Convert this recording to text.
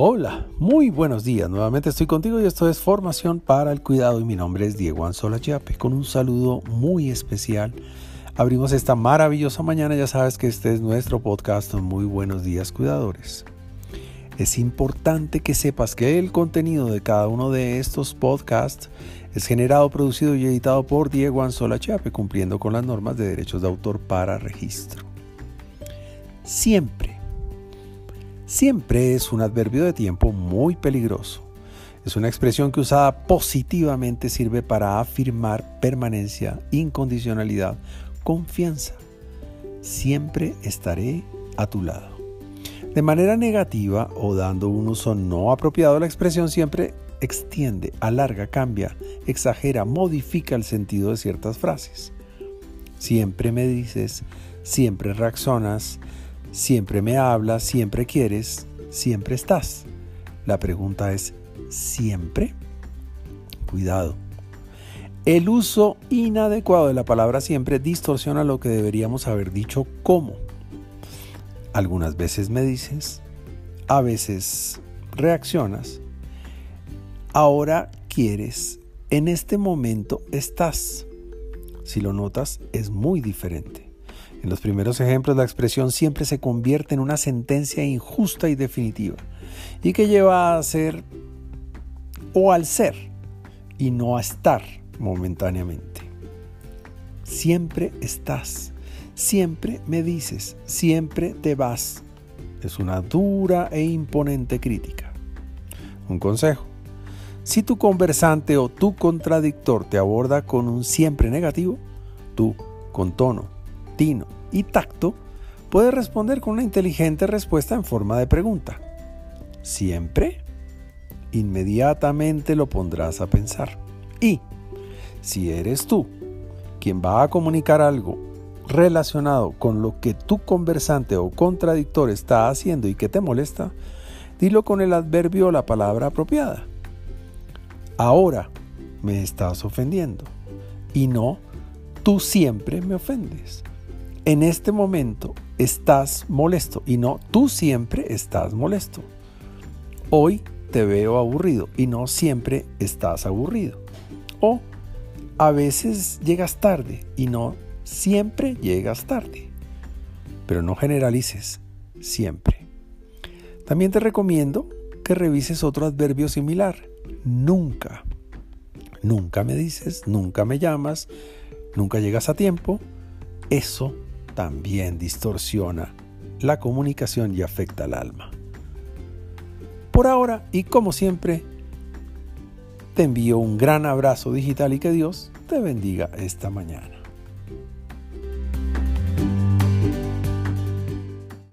Hola, muy buenos días. Nuevamente estoy contigo y esto es Formación para el Cuidado y mi nombre es Diego Anzola Chiape con un saludo muy especial. Abrimos esta maravillosa mañana, ya sabes que este es nuestro podcast Muy buenos días cuidadores. Es importante que sepas que el contenido de cada uno de estos podcasts es generado, producido y editado por Diego Anzola Chiape cumpliendo con las normas de derechos de autor para registro. Siempre siempre es un adverbio de tiempo muy peligroso. Es una expresión que usada positivamente sirve para afirmar permanencia, incondicionalidad, confianza. Siempre estaré a tu lado. De manera negativa o dando un uso no apropiado, la expresión siempre extiende, alarga, cambia, exagera, modifica el sentido de ciertas frases. Siempre me dices, siempre reaccionas, Siempre me hablas, siempre quieres, siempre estás. La pregunta es, ¿siempre? Cuidado. El uso inadecuado de la palabra siempre distorsiona lo que deberíamos haber dicho como. Algunas veces me dices, a veces reaccionas, ahora quieres, en este momento estás. Si lo notas, es muy diferente. En los primeros ejemplos la expresión siempre se convierte en una sentencia injusta y definitiva y que lleva a ser o al ser y no a estar momentáneamente. Siempre estás, siempre me dices, siempre te vas. Es una dura e imponente crítica. Un consejo. Si tu conversante o tu contradictor te aborda con un siempre negativo, tú, con tono, y tacto, puede responder con una inteligente respuesta en forma de pregunta. ¿Siempre? Inmediatamente lo pondrás a pensar. Y si eres tú quien va a comunicar algo relacionado con lo que tu conversante o contradictor está haciendo y que te molesta, dilo con el adverbio o la palabra apropiada. Ahora me estás ofendiendo y no tú siempre me ofendes en este momento estás molesto y no tú siempre estás molesto. Hoy te veo aburrido y no siempre estás aburrido. O a veces llegas tarde y no siempre llegas tarde. Pero no generalices, siempre. También te recomiendo que revises otro adverbio similar, nunca. Nunca me dices, nunca me llamas, nunca llegas a tiempo. Eso también distorsiona la comunicación y afecta al alma. Por ahora y como siempre, te envío un gran abrazo digital y que Dios te bendiga esta mañana.